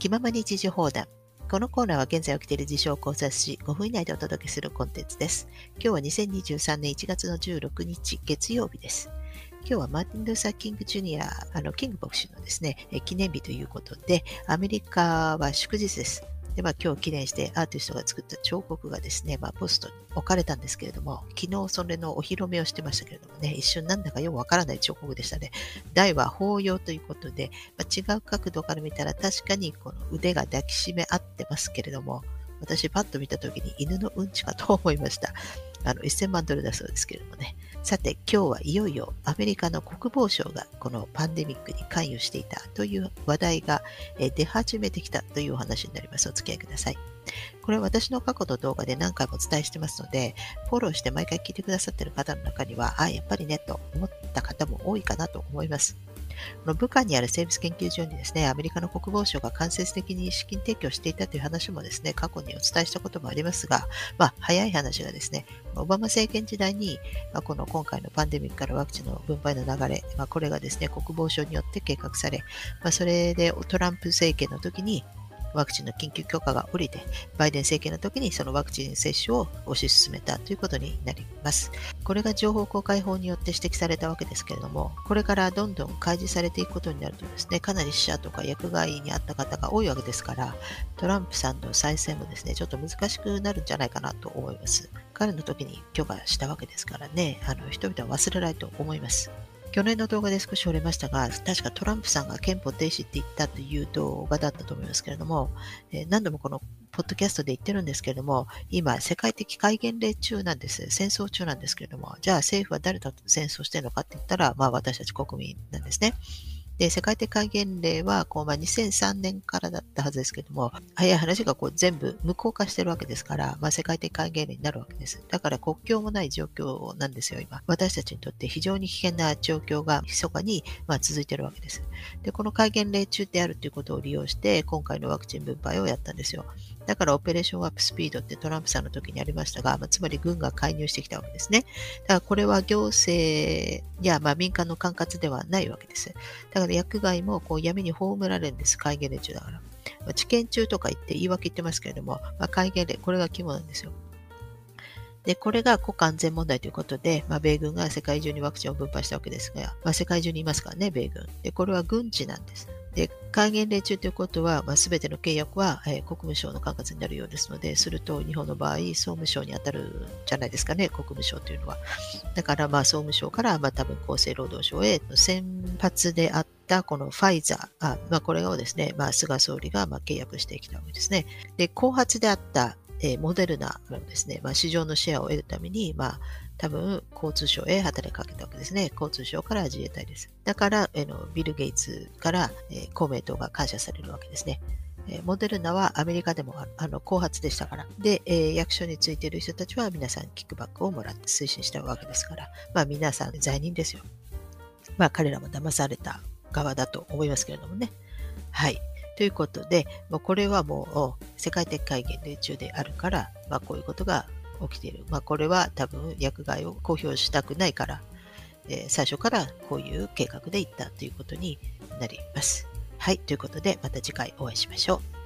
気ままに一時放談。このコーナーは現在起きている事象を考察し、5分以内でお届けするコンテンツです。今日は2023年1月の16日、月曜日です。今日はマーティン・ルーサー・キング・ジュニア、あの、キング牧師のですね、記念日ということで、アメリカは祝日です。で、まあ、今日記念してアーティストが作った彫刻がですね、まあ、ポストに置かれたんですけれども、昨日それのお披露目をしてましたけれどもね、一瞬なんだかよくわからない彫刻でしたね。台は法要ということで、まあ、違う角度から見たら確かにこの腕が抱きしめ合ってますけれども、私パッと見た時に犬のうんちかと思いました。あの、1000万ドルだそうですけれどもね。さて、今日はいよいよアメリカの国防省がこのパンデミックに関与していたという話題が出始めてきたというお話になります。お付き合いください。これは私の過去の動画で何回もお伝えしてますので、フォローして毎回聞いてくださっている方の中には、あ、やっぱりね、と思った方も多いかなと思います。この武漢にある生物研究所にですね、アメリカの国防省が間接的に資金提供していたという話もですね、過去にお伝えしたこともありますが、まあ、早い話がですね、オバマ政権時代に、まあ、この今回のパンデミックからワクチンの分配の流れ、まあ、これがですね、国防省によって計画され、まあ、それでトランプ政権の時に、ワクチンの緊急許可が下りて、バイデン政権の時にそのワクチン接種を推し進めたということになります。これが情報公開法によって指摘されたわけですけれども、これからどんどん開示されていくことになるとですね、かなり死者とか薬害にあった方が多いわけですから、トランプさんの再選もですね、ちょっと難しくなるんじゃないかなと思います。彼の時に許可したわけですからね、あの人々は忘れないと思います。去年の動画で少し折れましたが、確かトランプさんが憲法停止って言ったという動画だったと思いますけれども、え、何度もこのポッドキャストで言ってるんですけれども、今、世界的戒厳令中なんです。戦争中なんですけれども、じゃあ政府は誰と戦争してるのかって言ったら、まあ私たち国民なんですね。で、世界的戒厳令は、こう、まあ、2003年からだったはずですけども、早い話がこう全部無効化してるわけですから、まあ、世界的戒厳令になるわけです。だから国境もない状況なんですよ、今。私たちにとって非常に危険な状況が密かに、まあ、続いてるわけです。で、この戒厳令中であるということを利用して、今回のワクチン分配をやったんですよ。だからオペレーションワープスピードってトランプさんの時にありましたが、まあ、つまり軍が介入してきたわけですね。だからこれは行政やまあ民間の管轄ではないわけです。だから薬害もこう闇に葬られるんです。戒厳令中だから。まあ、治験中とか言って言い訳言ってますけれども、まあ、戒厳令、これが肝なんですよ。で、これが国家安全問題ということで、まあ、米軍が世界中にワクチンを分配したわけですが、まあ、世界中にいますからね、米軍。で、これは軍事なんです。で、戒厳令中ということは、まあ、全ての契約は、えー、国務省の管轄になるようですので、すると日本の場合、総務省に当たるんじゃないですかね、国務省というのは。だから、まあ、総務省から、まあ、多分厚生労働省へ先発であったこのファイザー、あまあ、これをですね、まあ、菅総理がまあ契約してきたわけですね。で、後発であったえー、モデルナのですね、まあ、市場のシェアを得るために、まあ、多分、交通省へ働きかけたわけですね。交通省から自衛隊です。だから、えのビル・ゲイツから、え公明党が感謝されるわけですね。えモデルナはアメリカでもあの後発でしたから。で、え役所についている人たちは皆さんキックバックをもらって推進したわけですから、まあ皆さん罪人ですよ。まあ彼らも騙された側だと思いますけれどもね。はい。ということで、まあこれはもう世界的会議で中であるから、まあこういうことが起きている。まあ、これは多分薬害を公表したくないから、えー、最初からこういう計画でいったということになります。はい。ということで、また次回お会いしましょう。